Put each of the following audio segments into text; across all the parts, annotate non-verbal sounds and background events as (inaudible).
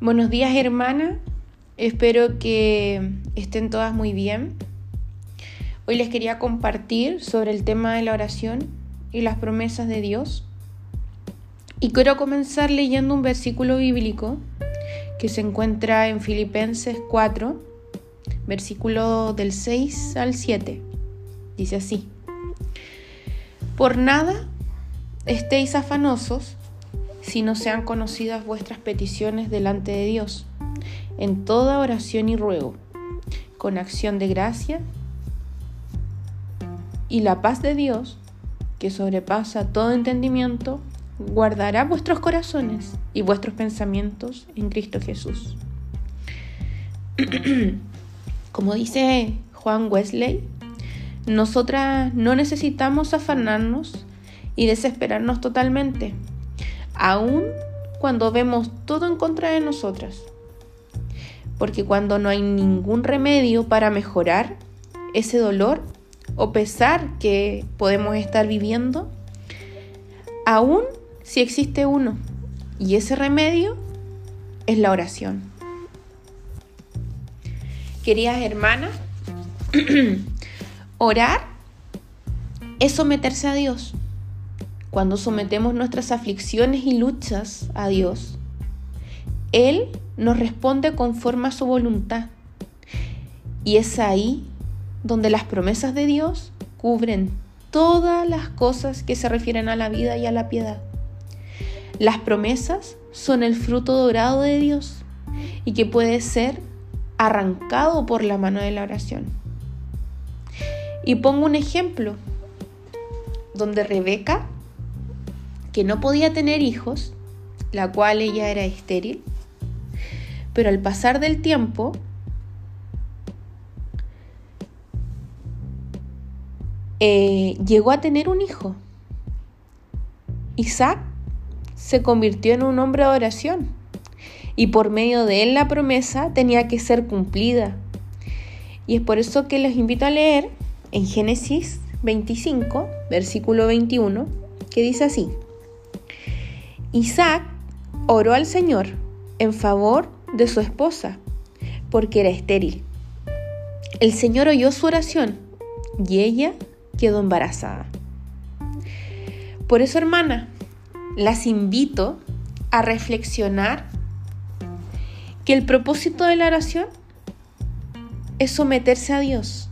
Buenos días hermana, espero que estén todas muy bien. Hoy les quería compartir sobre el tema de la oración y las promesas de Dios. Y quiero comenzar leyendo un versículo bíblico que se encuentra en Filipenses 4, versículo del 6 al 7. Dice así, Por nada estéis afanosos si no sean conocidas vuestras peticiones delante de Dios, en toda oración y ruego, con acción de gracia, y la paz de Dios, que sobrepasa todo entendimiento, guardará vuestros corazones y vuestros pensamientos en Cristo Jesús. (clears throat) Como dice Juan Wesley, nosotras no necesitamos afanarnos y desesperarnos totalmente aun cuando vemos todo en contra de nosotras. Porque cuando no hay ningún remedio para mejorar ese dolor o pesar que podemos estar viviendo, aún si existe uno, y ese remedio es la oración. Queridas hermanas, (clears throat) orar es someterse a Dios. Cuando sometemos nuestras aflicciones y luchas a Dios, Él nos responde conforme a su voluntad. Y es ahí donde las promesas de Dios cubren todas las cosas que se refieren a la vida y a la piedad. Las promesas son el fruto dorado de Dios y que puede ser arrancado por la mano de la oración. Y pongo un ejemplo donde Rebeca que no podía tener hijos, la cual ella era estéril, pero al pasar del tiempo, eh, llegó a tener un hijo. Isaac se convirtió en un hombre de oración y por medio de él la promesa tenía que ser cumplida. Y es por eso que les invito a leer en Génesis 25, versículo 21, que dice así. Isaac oró al Señor en favor de su esposa, porque era estéril. El Señor oyó su oración y ella quedó embarazada. Por eso, hermana, las invito a reflexionar que el propósito de la oración es someterse a Dios.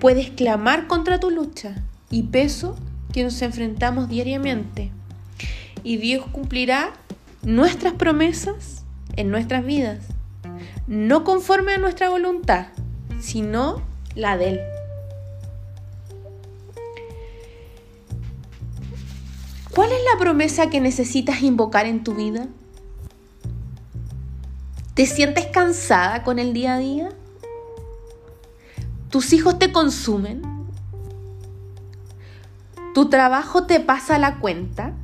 Puedes clamar contra tu lucha y peso que nos enfrentamos diariamente y Dios cumplirá nuestras promesas en nuestras vidas, no conforme a nuestra voluntad, sino la de Él. ¿Cuál es la promesa que necesitas invocar en tu vida? ¿Te sientes cansada con el día a día? ¿Tus hijos te consumen? ¿Tu trabajo te pasa la cuenta?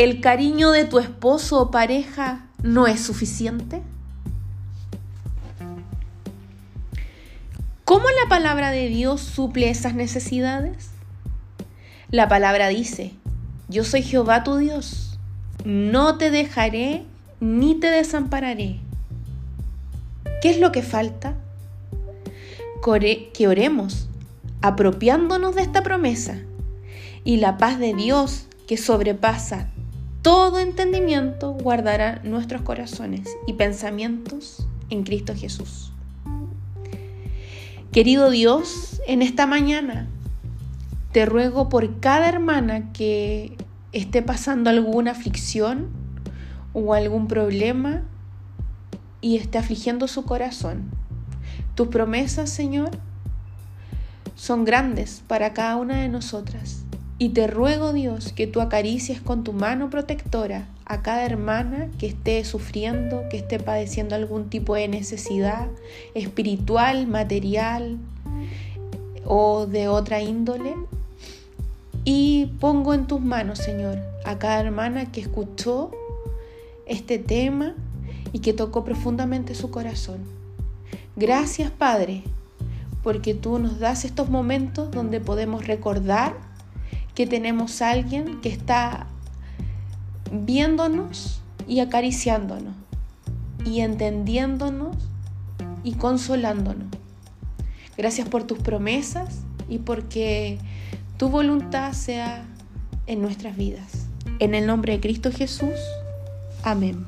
¿El cariño de tu esposo o pareja no es suficiente? ¿Cómo la palabra de Dios suple esas necesidades? La palabra dice, yo soy Jehová tu Dios, no te dejaré ni te desampararé. ¿Qué es lo que falta? Que oremos, apropiándonos de esta promesa, y la paz de Dios que sobrepasa todo entendimiento guardará nuestros corazones y pensamientos en Cristo Jesús. Querido Dios, en esta mañana te ruego por cada hermana que esté pasando alguna aflicción o algún problema y esté afligiendo su corazón. Tus promesas, Señor, son grandes para cada una de nosotras y te ruego, Dios, que tú acaricies con tu mano protectora a cada hermana que esté sufriendo, que esté padeciendo algún tipo de necesidad espiritual, material o de otra índole. Y pongo en tus manos, Señor, a cada hermana que escuchó este tema y que tocó profundamente su corazón. Gracias, Padre, porque tú nos das estos momentos donde podemos recordar que tenemos a alguien que está viéndonos y acariciándonos y entendiéndonos y consolándonos. Gracias por tus promesas y porque tu voluntad sea en nuestras vidas. En el nombre de Cristo Jesús. Amén.